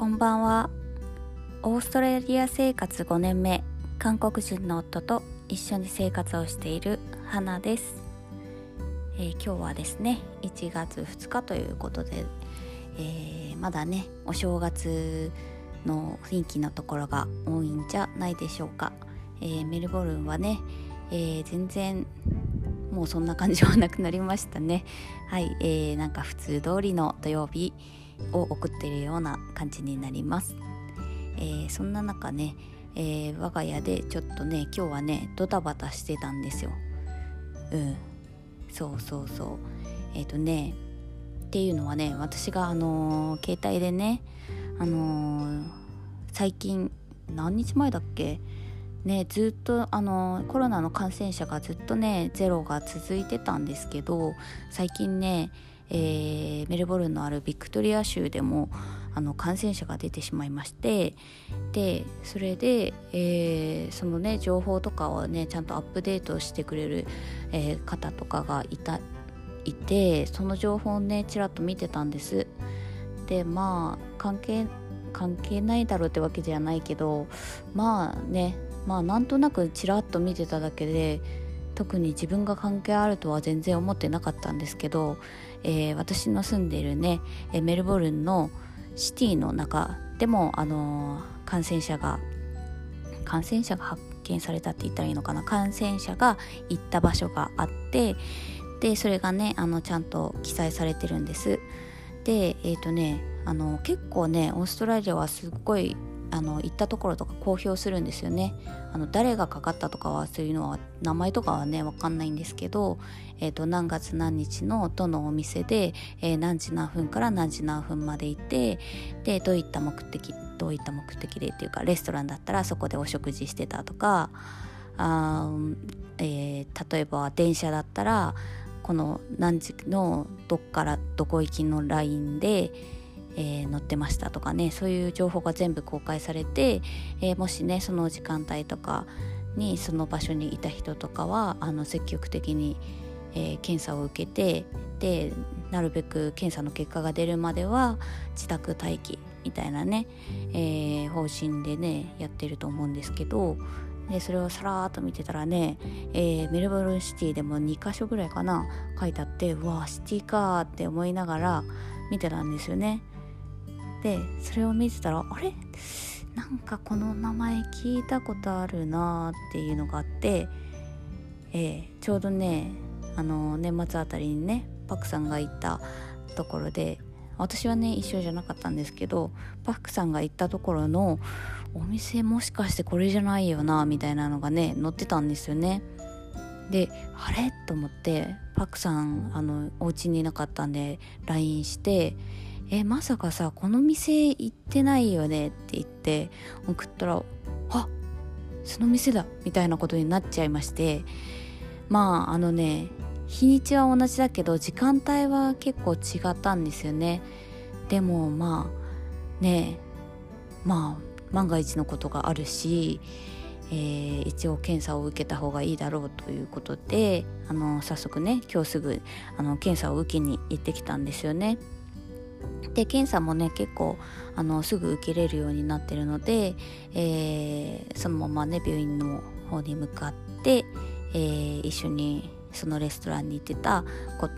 こんばんは。オーストラリア生活5年目韓国人の夫と一緒に生活をしている花です、えー、今日はですね1月2日ということで、えー、まだねお正月の雰囲気のところが多いんじゃないでしょうか、えー、メルボルンはね、え全然もうそんな感じはなくなりましたね。はい、えー、なんか普通通りの土曜日を送っているような感じになります、えー、そんな中ね、えー、我が家でちょっとね今日はねドタバタしてたんですよ。うん。そうそうそう。えっ、ー、とねっていうのはね私があの携帯でねあの最近何日前だっけ？ね、ずっとあのコロナの感染者がずっとねゼロが続いてたんですけど最近ね、えー、メルボルンのあるビクトリア州でもあの感染者が出てしまいましてでそれで、えー、そのね情報とかをねちゃんとアップデートしてくれる、えー、方とかがいたいてその情報をねちらっと見てたんです。でまあ関係関係ないだろうってわけじゃないけどまあねまあなんとなくちらっと見てただけで特に自分が関係あるとは全然思ってなかったんですけど、えー、私の住んでいるねメルボルンのシティの中でも、あのー、感染者が感染者が発見されたって言ったらいいのかな感染者が行った場所があってでそれがねあのちゃんと記載されてるんです。でえっ、ー、とねあの結構ねオーストラリアはすっごいあの行ったところとか公表するんですよね。あの誰がかかったとかはそういうのは名前とかはね分かんないんですけど、えーと、何月何日のどのお店で、えー、何時何分から何時何分までいてでどういった目的どういった目的でっていうかレストランだったらそこでお食事してたとかあ、えー、例えば電車だったらこの何時のどっからどこ行きのラインでえー、載ってましたとかねそういう情報が全部公開されて、えー、もしねその時間帯とかにその場所にいた人とかはあの積極的に、えー、検査を受けてでなるべく検査の結果が出るまでは自宅待機みたいなね、え方針でねやってると思うんですけどでそれをさらーっと見てたらね、えー、メルボルンシティでも2か所ぐらいかな書いてあってうわシティかって思いながら見てたんですよね。でそれを見てたらあれ？なんかこの名前聞いたことあるなっていうのがあって、えー、ちょうどねあの年末あたりにねパクさんが行ったところで私はね一緒じゃなかったんですけどパクさんが行ったところのお店もしかしてこれじゃないよなみたいなのがね載ってたんですよね。であれ？と思ってパクさんあのお家にいなかったんで LINE してえまさかさこの店行ってないよね？って言って送ったらあその店だみたいなことになっちゃいましてまああのね日にちは同じだけど時間帯は結構違ったんですよねでもまあねまあ万が一のことがあるし、えー、一応検査を受けた方がいいだろうということであの早速ね今日すぐあの検査を受けに行ってきたんですよね。で検査もね結構あのすぐ受けれるようになってるので、えー、そのままね病院の方に向かって、えー、一緒にそのレストランに行ってたこ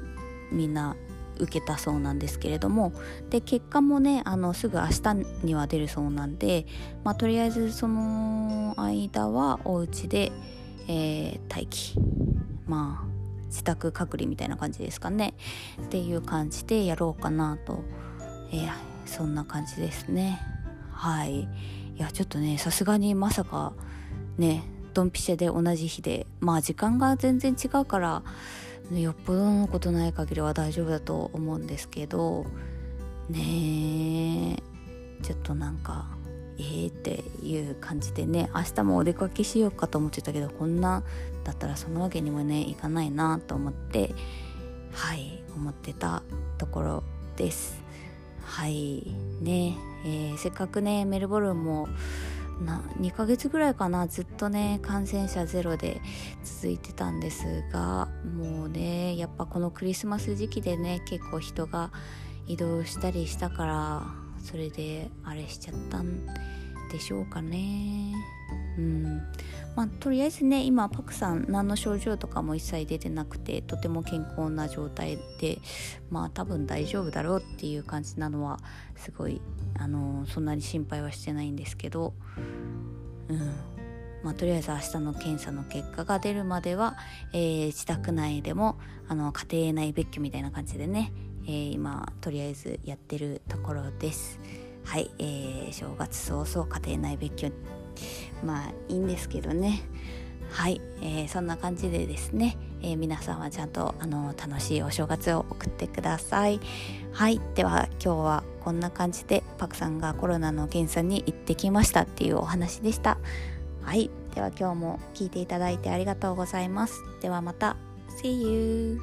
みんな受けたそうなんですけれどもで結果もねあのすぐ明日には出るそうなんで、まあ、とりあえずその間はお家で、えー、待機。まあ自宅隔離みたいな感じですかね。っていう感じでやろうかなと、えー、そんな感じですね。はい。いやちょっとねさすがにまさかねドンピシャで同じ日でまあ時間が全然違うからよっぽどのことない限りは大丈夫だと思うんですけどねえちょっとなんかえーっていう感じでね明日もお出かけしようかと思ってたけどこんなだったらそのわけにもねいかないなと思ってはい思ってたところです。はいね、えー、せっかくねメルボルンもな2ヶ月ぐらいかなずっとね感染者ゼロで続いてたんですがもうねやっぱこのクリスマス時期でね結構人が移動したりしたからそれであれしちゃったんでしょうかね。うん。まあ、とりあえずね今パクさん何の症状とかも一切出てなくてとても健康な状態でまあ多分大丈夫だろうっていう感じなのはすごいあのそんなに心配はしてないんですけど。うん。まあ、とりあえず明日の検査の結果が出るまでは、えー、自宅内でもあの家庭内別居みたいな感じでね、えー、今とりあえずやってるところです。はい、えー、正月早々家庭内別居。まあいいんですけどね。はい、えー、そんな感じでですね、えー、皆さんはちゃんとあの楽しいお正月を送ってください。はいでは今日はこんな感じでパクさんがコロナの検査に行ってきましたっていうお話でした。はいでは今日も聞いていただいてありがとうございます。ではまた。See you